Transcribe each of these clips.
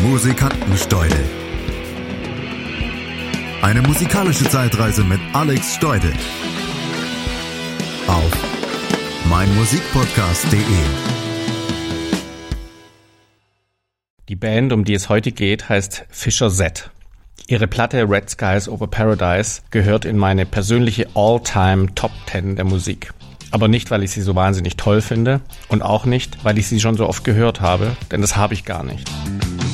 Musikantensteudel. Eine musikalische Zeitreise mit Alex Steudel. Auf meinmusikpodcast.de. Die Band, um die es heute geht, heißt Fisher Z. Ihre Platte Red Skies Over Paradise gehört in meine persönliche All-Time Top 10 der Musik. Aber nicht, weil ich sie so wahnsinnig toll finde und auch nicht, weil ich sie schon so oft gehört habe, denn das habe ich gar nicht.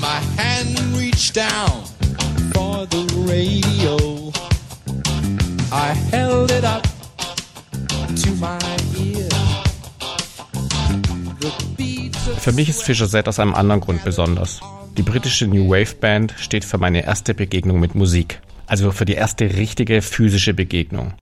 My hand reached down for the radio. I held it up to my ear. Für mich ist Fischer Z aus einem anderen Grund besonders. Die britische New Wave Band steht für meine erste Begegnung mit Musik. Also für die erste richtige physische Begegnung.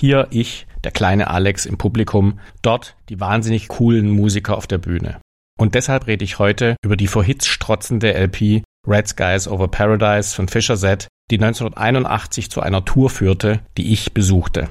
Hier ich, der kleine Alex im Publikum, dort die wahnsinnig coolen Musiker auf der Bühne. Und deshalb rede ich heute über die vor Hits strotzende LP Red Skies Over Paradise von Fisher Z, die 1981 zu einer Tour führte, die ich besuchte.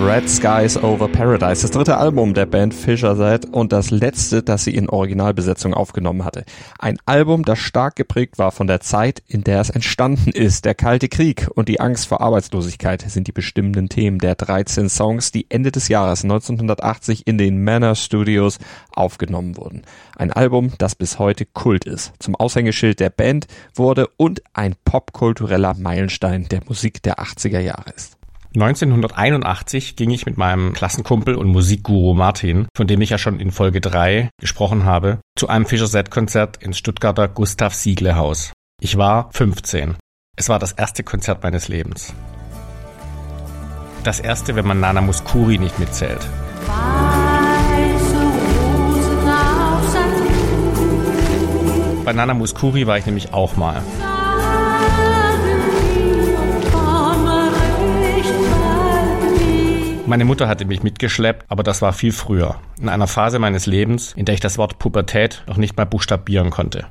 Red Skies Over Paradise, das dritte Album der Band Fisher Side und das letzte, das sie in Originalbesetzung aufgenommen hatte. Ein Album, das stark geprägt war von der Zeit, in der es entstanden ist. Der Kalte Krieg und die Angst vor Arbeitslosigkeit sind die bestimmenden Themen der 13 Songs, die Ende des Jahres 1980 in den Manor Studios aufgenommen wurden. Ein Album, das bis heute Kult ist, zum Aushängeschild der Band wurde und ein popkultureller Meilenstein der Musik der 80er Jahre ist. 1981 ging ich mit meinem Klassenkumpel und Musikguru Martin, von dem ich ja schon in Folge 3 gesprochen habe, zu einem Fischer Set Konzert ins Stuttgarter Gustav Siegle Haus. Ich war 15. Es war das erste Konzert meines Lebens. Das erste, wenn man Nana Muskuri nicht mitzählt. Bei Nana Muskuri war ich nämlich auch mal. Meine Mutter hatte mich mitgeschleppt, aber das war viel früher, in einer Phase meines Lebens, in der ich das Wort Pubertät noch nicht mal buchstabieren konnte.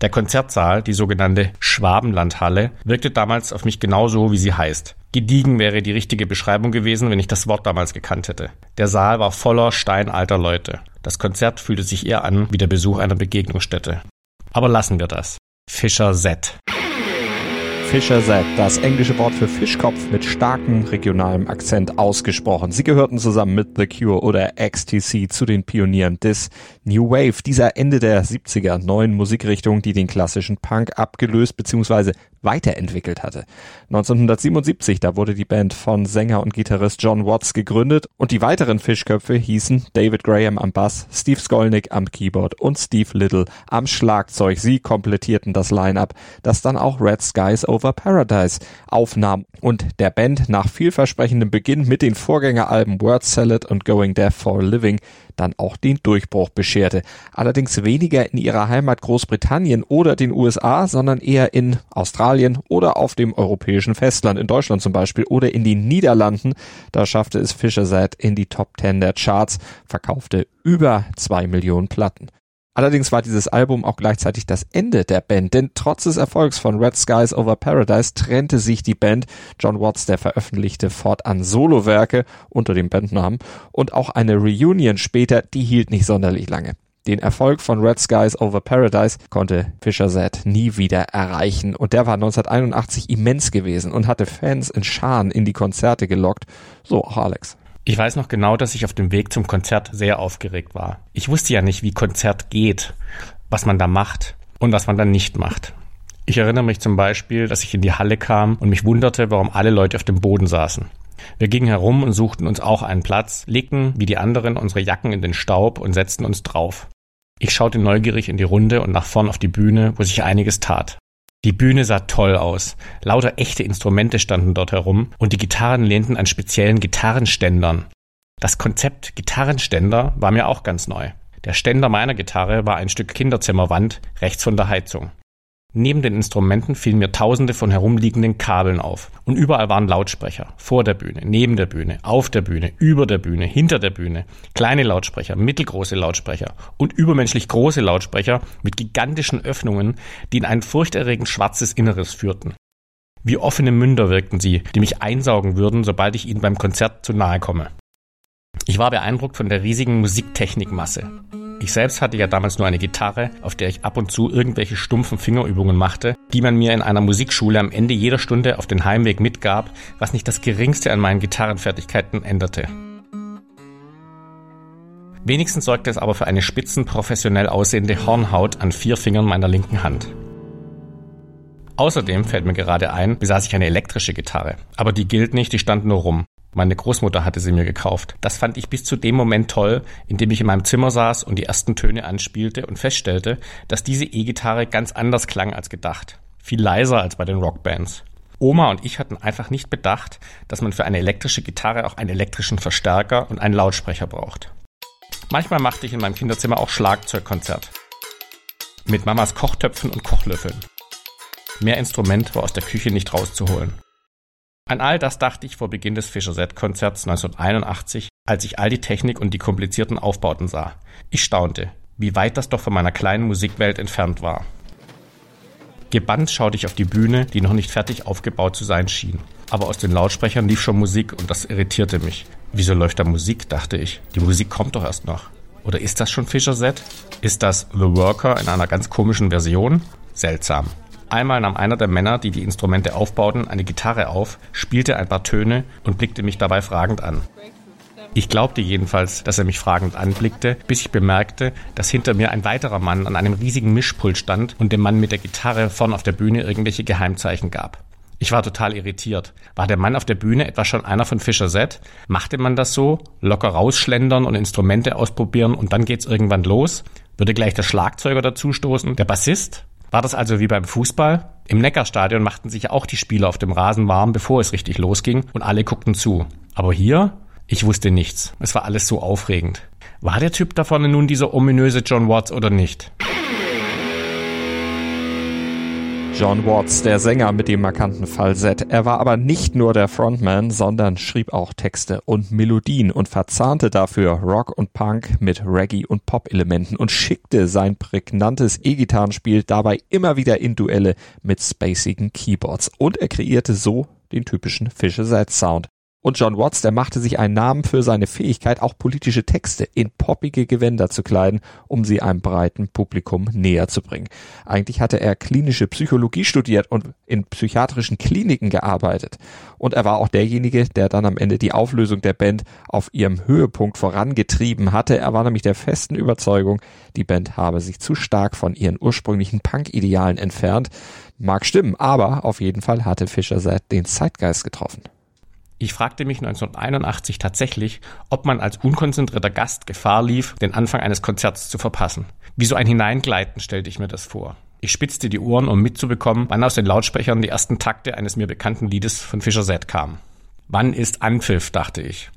Der Konzertsaal, die sogenannte Schwabenlandhalle, wirkte damals auf mich genauso, wie sie heißt. Gediegen wäre die richtige Beschreibung gewesen, wenn ich das Wort damals gekannt hätte. Der Saal war voller steinalter Leute. Das Konzert fühlte sich eher an wie der Besuch einer Begegnungsstätte. Aber lassen wir das. Fischer Z. Fisher Z, das englische Wort für Fischkopf mit starkem regionalem Akzent ausgesprochen. Sie gehörten zusammen mit The Cure oder XTC zu den Pionieren des New Wave, dieser Ende der 70er neuen Musikrichtung, die den klassischen Punk abgelöst bzw weiterentwickelt hatte. 1977, da wurde die Band von Sänger und Gitarrist John Watts gegründet und die weiteren Fischköpfe hießen David Graham am Bass, Steve Skolnick am Keyboard und Steve Little am Schlagzeug. Sie komplettierten das Line-up, das dann auch Red Skies Over Paradise aufnahm und der Band nach vielversprechendem Beginn mit den Vorgängeralben Word Salad und Going Deaf for a Living dann auch den Durchbruch bescherte. Allerdings weniger in ihrer Heimat Großbritannien oder den USA, sondern eher in Australien oder auf dem europäischen Festland, in Deutschland zum Beispiel oder in den Niederlanden. Da schaffte es Fischer seit in die Top 10 der Charts, verkaufte über zwei Millionen Platten. Allerdings war dieses Album auch gleichzeitig das Ende der Band, denn trotz des Erfolgs von Red Skies Over Paradise trennte sich die Band. John Watts, der veröffentlichte fortan Solowerke unter dem Bandnamen und auch eine Reunion später, die hielt nicht sonderlich lange. Den Erfolg von Red Skies Over Paradise konnte Fischer Z nie wieder erreichen und der war 1981 immens gewesen und hatte Fans in Scharen in die Konzerte gelockt. So, Alex. Ich weiß noch genau, dass ich auf dem Weg zum Konzert sehr aufgeregt war. Ich wusste ja nicht, wie Konzert geht, was man da macht und was man dann nicht macht. Ich erinnere mich zum Beispiel, dass ich in die Halle kam und mich wunderte, warum alle Leute auf dem Boden saßen. Wir gingen herum und suchten uns auch einen Platz, legten wie die anderen unsere Jacken in den Staub und setzten uns drauf. Ich schaute neugierig in die Runde und nach vorn auf die Bühne, wo sich einiges tat. Die Bühne sah toll aus. Lauter echte Instrumente standen dort herum und die Gitarren lehnten an speziellen Gitarrenständern. Das Konzept Gitarrenständer war mir auch ganz neu. Der Ständer meiner Gitarre war ein Stück Kinderzimmerwand rechts von der Heizung. Neben den Instrumenten fielen mir tausende von herumliegenden Kabeln auf. Und überall waren Lautsprecher. Vor der Bühne, neben der Bühne, auf der Bühne, über der Bühne, hinter der Bühne. Kleine Lautsprecher, mittelgroße Lautsprecher und übermenschlich große Lautsprecher mit gigantischen Öffnungen, die in ein furchterregend schwarzes Inneres führten. Wie offene Münder wirkten sie, die mich einsaugen würden, sobald ich ihnen beim Konzert zu nahe komme. Ich war beeindruckt von der riesigen Musiktechnikmasse. Ich selbst hatte ja damals nur eine Gitarre, auf der ich ab und zu irgendwelche stumpfen Fingerübungen machte, die man mir in einer Musikschule am Ende jeder Stunde auf den Heimweg mitgab, was nicht das geringste an meinen Gitarrenfertigkeiten änderte. Wenigstens sorgte es aber für eine spitzen, professionell aussehende Hornhaut an vier Fingern meiner linken Hand. Außerdem fällt mir gerade ein, besaß ich eine elektrische Gitarre. Aber die gilt nicht, die stand nur rum. Meine Großmutter hatte sie mir gekauft. Das fand ich bis zu dem Moment toll, in dem ich in meinem Zimmer saß und die ersten Töne anspielte und feststellte, dass diese E-Gitarre ganz anders klang als gedacht. Viel leiser als bei den Rockbands. Oma und ich hatten einfach nicht bedacht, dass man für eine elektrische Gitarre auch einen elektrischen Verstärker und einen Lautsprecher braucht. Manchmal machte ich in meinem Kinderzimmer auch Schlagzeugkonzert. Mit Mamas Kochtöpfen und Kochlöffeln. Mehr Instrument war aus der Küche nicht rauszuholen. An all das dachte ich vor Beginn des Fischer Set-Konzerts 1981, als ich all die Technik und die komplizierten Aufbauten sah. Ich staunte, wie weit das doch von meiner kleinen Musikwelt entfernt war. Gebannt schaute ich auf die Bühne, die noch nicht fertig aufgebaut zu sein schien. Aber aus den Lautsprechern lief schon Musik und das irritierte mich. Wieso läuft da Musik, dachte ich. Die Musik kommt doch erst noch. Oder ist das schon Fischer Set? Ist das The Worker in einer ganz komischen Version? Seltsam. Einmal nahm einer der Männer, die die Instrumente aufbauten, eine Gitarre auf, spielte ein paar Töne und blickte mich dabei fragend an. Ich glaubte jedenfalls, dass er mich fragend anblickte, bis ich bemerkte, dass hinter mir ein weiterer Mann an einem riesigen Mischpult stand und dem Mann mit der Gitarre vorn auf der Bühne irgendwelche Geheimzeichen gab. Ich war total irritiert. War der Mann auf der Bühne etwa schon einer von Fischer Z? Machte man das so? Locker rausschlendern und Instrumente ausprobieren und dann geht's irgendwann los? Würde gleich der Schlagzeuger dazustoßen? Der Bassist? War das also wie beim Fußball? Im Neckarstadion machten sich auch die Spieler auf dem Rasen warm, bevor es richtig losging und alle guckten zu. Aber hier? Ich wusste nichts. Es war alles so aufregend. War der Typ da vorne nun dieser ominöse John Watts oder nicht? John Watts, der Sänger mit dem markanten Falsett. Er war aber nicht nur der Frontman, sondern schrieb auch Texte und Melodien und verzahnte dafür Rock und Punk mit Reggae und Pop-Elementen und schickte sein prägnantes E-Gitarrenspiel dabei immer wieder in Duelle mit spacigen Keyboards. Und er kreierte so den typischen Fischer Sound. Und John Watts, der machte sich einen Namen für seine Fähigkeit, auch politische Texte in poppige Gewänder zu kleiden, um sie einem breiten Publikum näher zu bringen. Eigentlich hatte er klinische Psychologie studiert und in psychiatrischen Kliniken gearbeitet. Und er war auch derjenige, der dann am Ende die Auflösung der Band auf ihrem Höhepunkt vorangetrieben hatte. Er war nämlich der festen Überzeugung, die Band habe sich zu stark von ihren ursprünglichen Punk-Idealen entfernt. Mag stimmen, aber auf jeden Fall hatte Fischer seit den Zeitgeist getroffen. Ich fragte mich 1981 tatsächlich, ob man als unkonzentrierter Gast Gefahr lief, den Anfang eines Konzerts zu verpassen. Wie so ein Hineingleiten stellte ich mir das vor. Ich spitzte die Ohren, um mitzubekommen, wann aus den Lautsprechern die ersten Takte eines mir bekannten Liedes von Fischer Z kamen. Wann ist Anpfiff, dachte ich.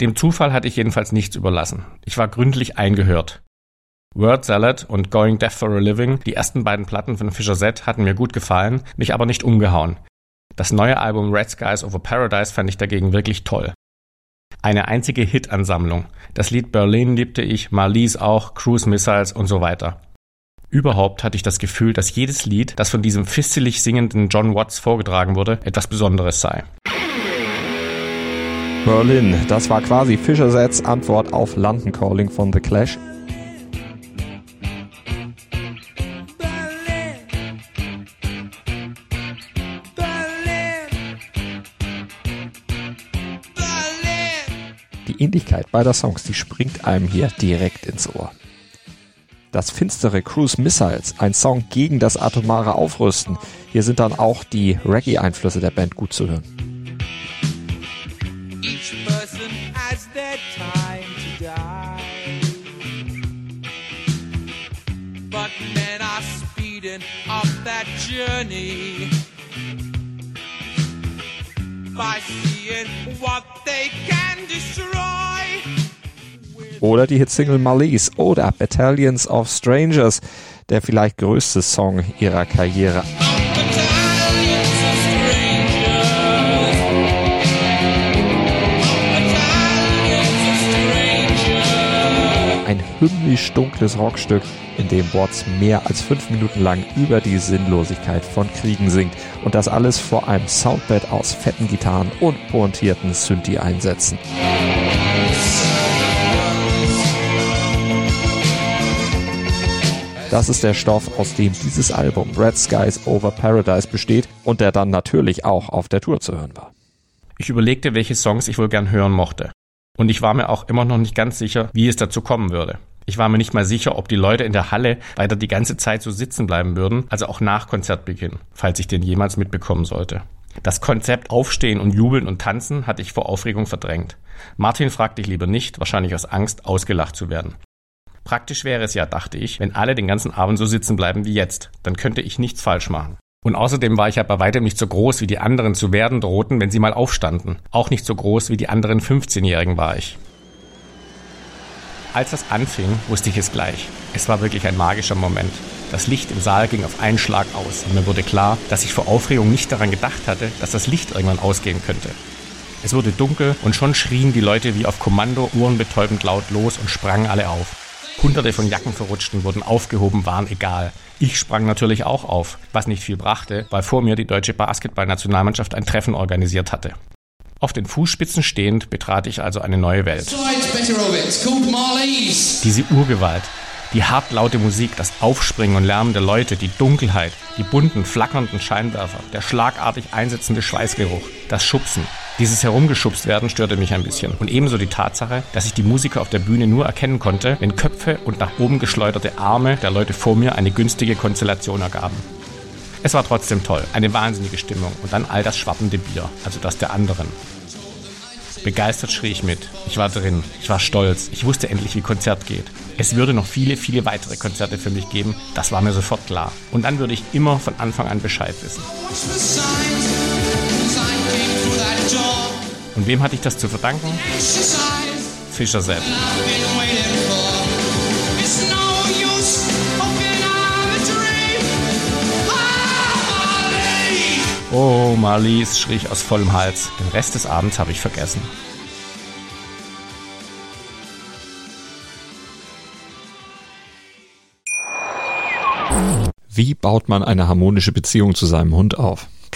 Dem Zufall hatte ich jedenfalls nichts überlassen. Ich war gründlich eingehört. Word Salad und Going Deaf for a Living, die ersten beiden Platten von Fischer Z, hatten mir gut gefallen, mich aber nicht umgehauen. Das neue Album Red Skies Over Paradise fand ich dagegen wirklich toll. Eine einzige Hit-Ansammlung. Das Lied Berlin liebte ich, Marlies auch, Cruise Missiles und so weiter. Überhaupt hatte ich das Gefühl, dass jedes Lied, das von diesem fistelig singenden John Watts vorgetragen wurde, etwas Besonderes sei. Berlin, das war quasi Fischer Sets Antwort auf London Calling von The Clash. Die Ähnlichkeit beider Songs, die springt einem hier direkt ins Ohr. Das finstere Cruise Missiles, ein Song gegen das atomare Aufrüsten. Hier sind dann auch die Reggae-Einflüsse der Band gut zu hören. by seeing what they can destroy. Oder die Hitsingle Malice oder Battalions of Strangers, der vielleicht größte Song ihrer Karriere. Ein hymnisch dunkles Rockstück, in dem Watts mehr als fünf Minuten lang über die Sinnlosigkeit von Kriegen singt und das alles vor einem Soundbed aus fetten Gitarren und pointierten Synthi-Einsätzen. Das ist der Stoff, aus dem dieses Album Red Skies Over Paradise besteht und der dann natürlich auch auf der Tour zu hören war. Ich überlegte, welche Songs ich wohl gern hören mochte. Und ich war mir auch immer noch nicht ganz sicher, wie es dazu kommen würde. Ich war mir nicht mal sicher, ob die Leute in der Halle weiter die ganze Zeit so sitzen bleiben würden, also auch nach Konzertbeginn, falls ich den jemals mitbekommen sollte. Das Konzept Aufstehen und Jubeln und Tanzen hatte ich vor Aufregung verdrängt. Martin fragte ich lieber nicht, wahrscheinlich aus Angst, ausgelacht zu werden. Praktisch wäre es ja, dachte ich, wenn alle den ganzen Abend so sitzen bleiben wie jetzt, dann könnte ich nichts falsch machen. Und außerdem war ich ja bei weitem nicht so groß, wie die anderen zu werden drohten, wenn sie mal aufstanden. Auch nicht so groß wie die anderen 15-Jährigen war ich. Als das anfing, wusste ich es gleich. Es war wirklich ein magischer Moment. Das Licht im Saal ging auf einen Schlag aus und mir wurde klar, dass ich vor Aufregung nicht daran gedacht hatte, dass das Licht irgendwann ausgehen könnte. Es wurde dunkel und schon schrien die Leute wie auf Kommando uhrenbetäubend laut los und sprangen alle auf. Hunderte von Jackenverrutschten wurden aufgehoben, waren egal. Ich sprang natürlich auch auf, was nicht viel brachte, weil vor mir die deutsche Basketballnationalmannschaft ein Treffen organisiert hatte. Auf den Fußspitzen stehend betrat ich also eine neue Welt. Diese Urgewalt, die hartlaute Musik, das Aufspringen und Lärmen der Leute, die Dunkelheit, die bunten, flackernden Scheinwerfer, der schlagartig einsetzende Schweißgeruch, das Schubsen. Dieses Herumgeschubst werden störte mich ein bisschen. Und ebenso die Tatsache, dass ich die Musiker auf der Bühne nur erkennen konnte, wenn Köpfe und nach oben geschleuderte Arme der Leute vor mir eine günstige Konstellation ergaben. Es war trotzdem toll, eine wahnsinnige Stimmung und dann all das schwappende Bier, also das der anderen. Begeistert schrie ich mit. Ich war drin. Ich war stolz. Ich wusste endlich, wie Konzert geht. Es würde noch viele, viele weitere Konzerte für mich geben. Das war mir sofort klar. Und dann würde ich immer von Anfang an Bescheid wissen. Und wem hatte ich das zu verdanken? Fischer selbst. Oh, Marlies, schrie ich aus vollem Hals. Den Rest des Abends habe ich vergessen. Wie baut man eine harmonische Beziehung zu seinem Hund auf?